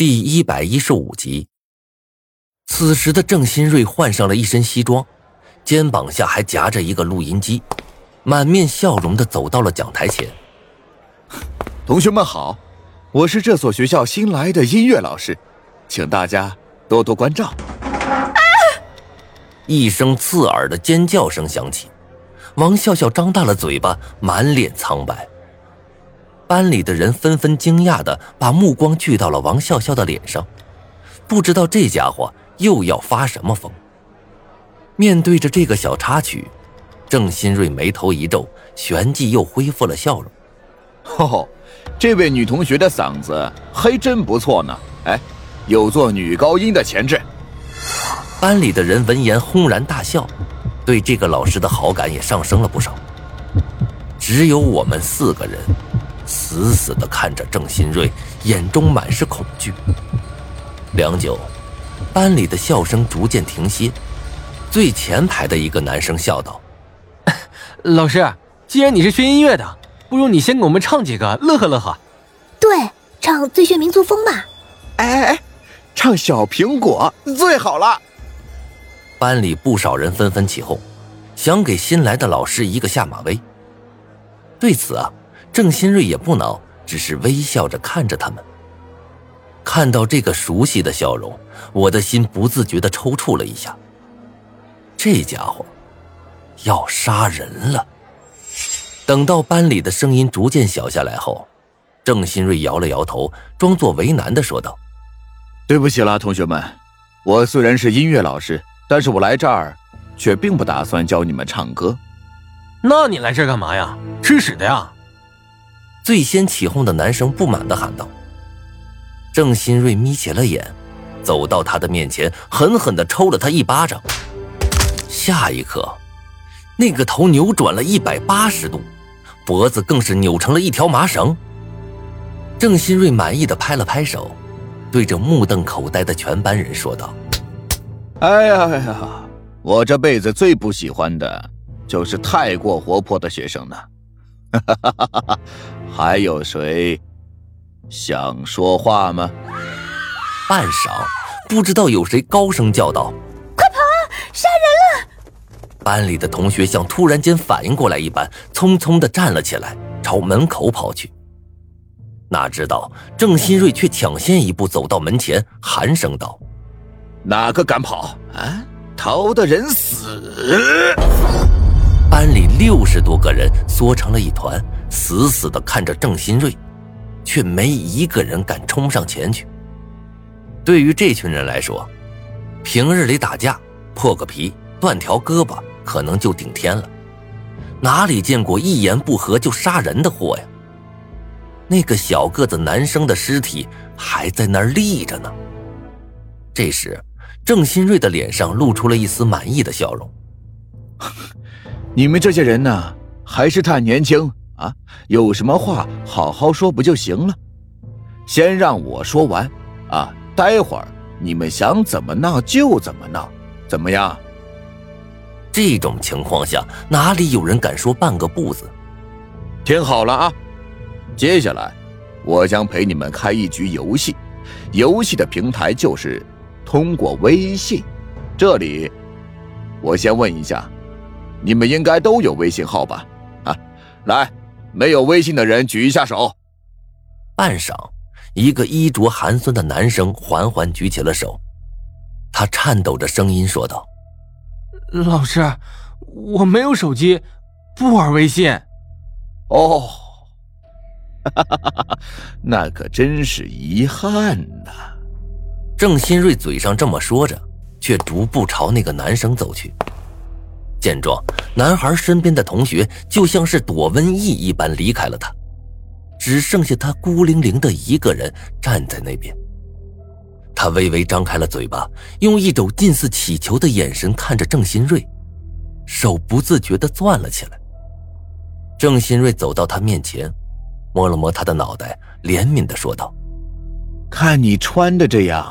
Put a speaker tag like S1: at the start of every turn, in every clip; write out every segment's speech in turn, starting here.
S1: 第一百一十五集。此时的郑新瑞换上了一身西装，肩膀下还夹着一个录音机，满面笑容的走到了讲台前。
S2: 同学们好，我是这所学校新来的音乐老师，请大家多多关照。
S1: 一声刺耳的尖叫声响起，王笑笑张大了嘴巴，满脸苍白。班里的人纷纷惊讶的把目光聚到了王笑笑的脸上，不知道这家伙又要发什么疯。面对着这个小插曲，郑新瑞眉头一皱，旋即又恢复了笑容。
S2: 哦，这位女同学的嗓子还真不错呢，哎，有做女高音的潜质。
S1: 班里的人闻言轰然大笑，对这个老师的好感也上升了不少。只有我们四个人。死死地看着郑新瑞，眼中满是恐惧。良久，班里的笑声逐渐停歇。最前排的一个男生笑道：“
S3: 老师，既然你是学音乐的，不如你先给我们唱几个，乐呵乐呵。”“
S4: 对，唱《最炫民族风》吧。”“
S2: 哎哎哎，唱《小苹果》最好了。”
S1: 班里不少人纷纷起哄，想给新来的老师一个下马威。对此啊。郑新瑞也不恼，只是微笑着看着他们。看到这个熟悉的笑容，我的心不自觉地抽搐了一下。这家伙要杀人了！等到班里的声音逐渐小下来后，郑新瑞摇了摇头，装作为难的说道：“
S2: 对不起啦，同学们，我虽然是音乐老师，但是我来这儿却并不打算教你们唱歌。
S3: 那你来这儿干嘛呀？吃屎的呀！”
S1: 最先起哄的男生不满地喊道：“郑新瑞眯起了眼，走到他的面前，狠狠地抽了他一巴掌。下一刻，那个头扭转了一百八十度，脖子更是扭成了一条麻绳。”郑新瑞满意的拍了拍手，对着目瞪口呆的全班人说道：“
S2: 哎呀哎呀，我这辈子最不喜欢的，就是太过活泼的学生呢。”还有谁想说话吗？
S1: 半晌，不知道有谁高声叫道：“
S4: 快跑啊！杀人了！”
S1: 班里的同学像突然间反应过来一般，匆匆的站了起来，朝门口跑去。哪知道郑新瑞却抢先一步走到门前，寒声道：“
S2: 哪个敢跑啊？逃的人死！”
S1: 班里六十多个人缩成了一团，死死地看着郑新瑞，却没一个人敢冲上前去。对于这群人来说，平日里打架破个皮、断条胳膊可能就顶天了，哪里见过一言不合就杀人的货呀？那个小个子男生的尸体还在那儿立着呢。这时，郑新瑞的脸上露出了一丝满意的笑容。
S2: 你们这些人呢，还是太年轻啊！有什么话好好说不就行了？先让我说完啊！待会儿你们想怎么闹就怎么闹，怎么样？
S1: 这种情况下，哪里有人敢说半个不字？
S2: 听好了啊！接下来，我将陪你们开一局游戏，游戏的平台就是通过微信。这里，我先问一下。你们应该都有微信号吧？啊，来，没有微信的人举一下手。
S1: 半晌，一个衣着寒酸的男生缓缓举起了手，他颤抖着声音说道：“
S3: 老师，我没有手机，不玩微信。”
S2: 哦，哈哈哈那可真是遗憾呐。
S1: 郑新瑞嘴上这么说着，却逐步朝那个男生走去。见状，男孩身边的同学就像是躲瘟疫一般离开了他，只剩下他孤零零的一个人站在那边。他微微张开了嘴巴，用一种近似乞求的眼神看着郑新瑞，手不自觉地攥了起来。郑新瑞走到他面前，摸了摸他的脑袋，怜悯地说道：“
S2: 看你穿的这样，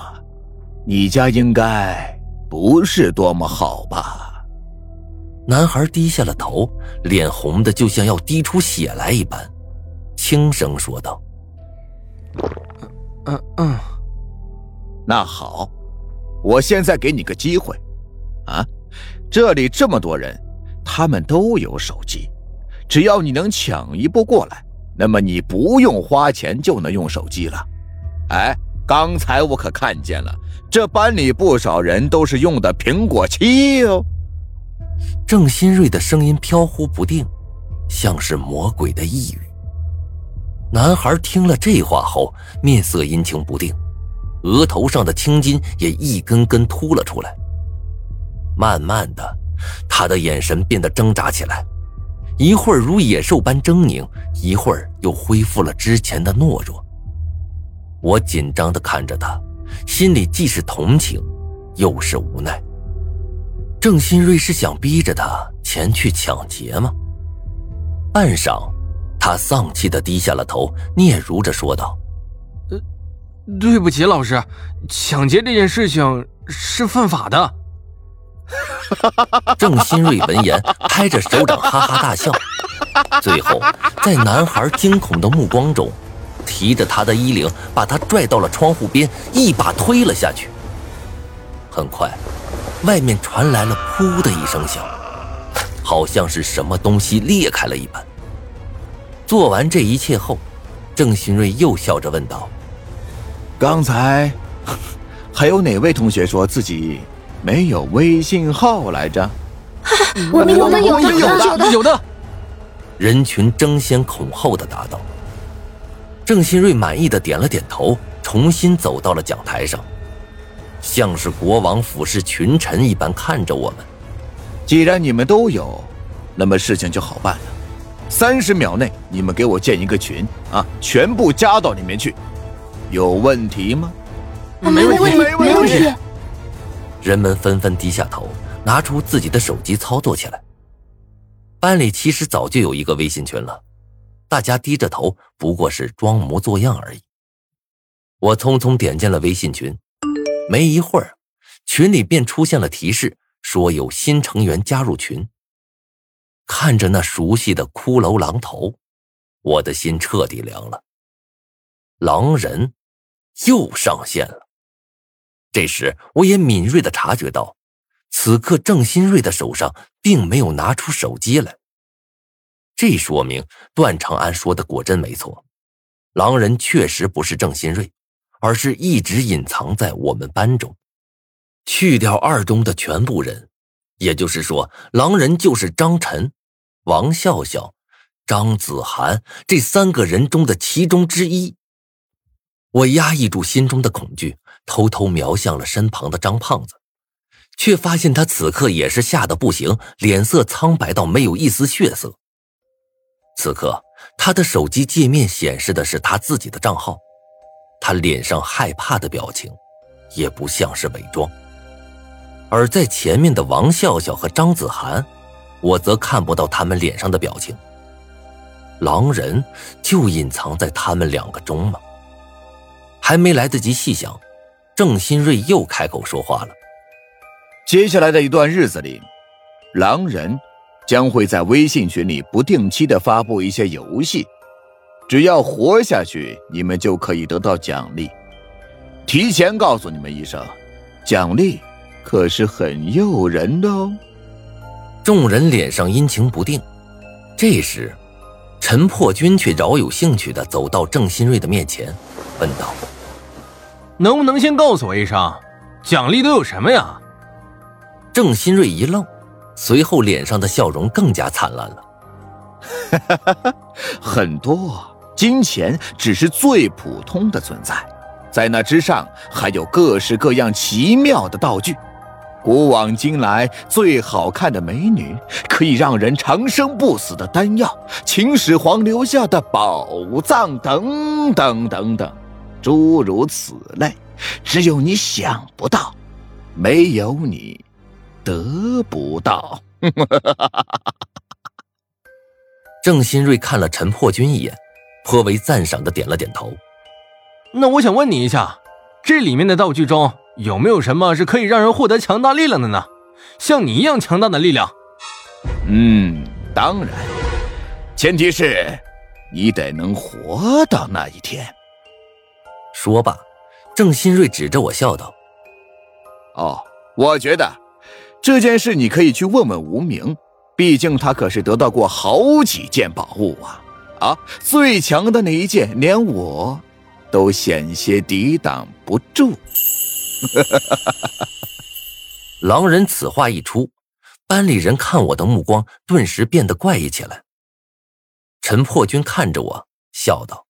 S2: 你家应该不是多么好吧？”
S1: 男孩低下了头，脸红的就像要滴出血来一般，轻声说道：“
S3: 嗯嗯，
S2: 那好，我现在给你个机会，啊，这里这么多人，他们都有手机，只要你能抢一部过来，那么你不用花钱就能用手机了。哎，刚才我可看见了，这班里不少人都是用的苹果七哦。
S1: 郑新瑞的声音飘忽不定，像是魔鬼的呓语。男孩听了这话后，面色阴晴不定，额头上的青筋也一根根凸了出来。慢慢的，他的眼神变得挣扎起来，一会儿如野兽般狰狞，一会儿又恢复了之前的懦弱。我紧张的看着他，心里既是同情，又是无奈。郑新瑞是想逼着他前去抢劫吗？半晌，他丧气的低下了头，嗫嚅着说道：“
S3: 呃，对不起，老师，抢劫这件事情是犯法的。”
S1: 郑新瑞闻言，拍着手掌哈哈大笑，最后在男孩惊恐的目光中，提着他的衣领，把他拽到了窗户边，一把推了下去。很快。外面传来了“噗”的一声响，好像是什么东西裂开了一般。做完这一切后，郑新瑞又笑着问道：“
S2: 刚才还有哪位同学说自己没有微信号来着？”“
S4: 我 们我们有的
S3: 有的有的。”
S1: 人群争先恐后的答道。郑新瑞满意的点了点头，重新走到了讲台上。像是国王俯视群臣一般看着我们。
S2: 既然你们都有，那么事情就好办了。三十秒内，你们给我建一个群啊，全部加到里面去。有问题吗？
S4: 没问题，没问题。
S1: 人们纷纷低下头，拿出自己的手机操作起来。班里其实早就有一个微信群了，大家低着头，不过是装模作样而已。我匆匆点进了微信群。没一会儿，群里便出现了提示，说有新成员加入群。看着那熟悉的骷髅狼头，我的心彻底凉了。狼人又上线了。这时，我也敏锐的察觉到，此刻郑新瑞的手上并没有拿出手机来。这说明段长安说的果真没错，狼人确实不是郑新瑞。而是一直隐藏在我们班中，去掉二中的全部人，也就是说，狼人就是张晨、王笑笑、张子涵这三个人中的其中之一。我压抑住心中的恐惧，偷偷瞄向了身旁的张胖子，却发现他此刻也是吓得不行，脸色苍白到没有一丝血色。此刻，他的手机界面显示的是他自己的账号。他脸上害怕的表情，也不像是伪装。而在前面的王笑笑和张子涵，我则看不到他们脸上的表情。狼人就隐藏在他们两个中吗？还没来得及细想，郑新瑞又开口说话了：“
S2: 接下来的一段日子里，狼人将会在微信群里不定期的发布一些游戏。”只要活下去，你们就可以得到奖励。提前告诉你们一声，奖励可是很诱人的哦。
S1: 众人脸上阴晴不定。这时，陈破军却饶有兴趣的走到郑新瑞的面前，问道：“
S3: 能不能先告诉我一声，奖励都有什么呀？”
S1: 郑新瑞一愣，随后脸上的笑容更加灿烂了。
S2: 哈哈哈，很多。金钱只是最普通的存在，在那之上还有各式各样奇妙的道具，古往今来最好看的美女，可以让人长生不死的丹药，秦始皇留下的宝藏，等等等等，诸如此类，只有你想不到，没有你得不到。
S1: 郑新瑞看了陈破军一眼。颇为赞赏的点了点头。
S3: 那我想问你一下，这里面的道具中有没有什么是可以让人获得强大力量的呢？像你一样强大的力量？
S2: 嗯，当然，前提是你得能活到那一天。
S1: 说罢，郑新瑞指着我笑道：“
S2: 哦，我觉得这件事你可以去问问无名，毕竟他可是得到过好几件宝物啊！啊，最强的那一剑，连我都险些抵挡不住。”
S1: 狼人此话一出，班里人看我的目光顿时变得怪异起来。陈破军看着我，笑道：“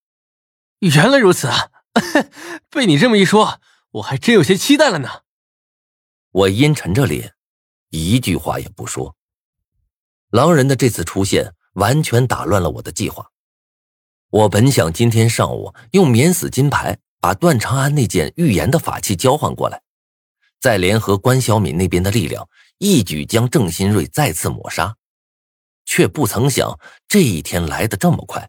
S3: 原来如此啊，被你这么一说，我还真有些期待了呢。”
S1: 我阴沉着脸，一句话也不说。狼人的这次出现完全打乱了我的计划。我本想今天上午用免死金牌把段长安那件预言的法器交换过来。再联合关小敏那边的力量，一举将郑新瑞再次抹杀，却不曾想这一天来的这么快。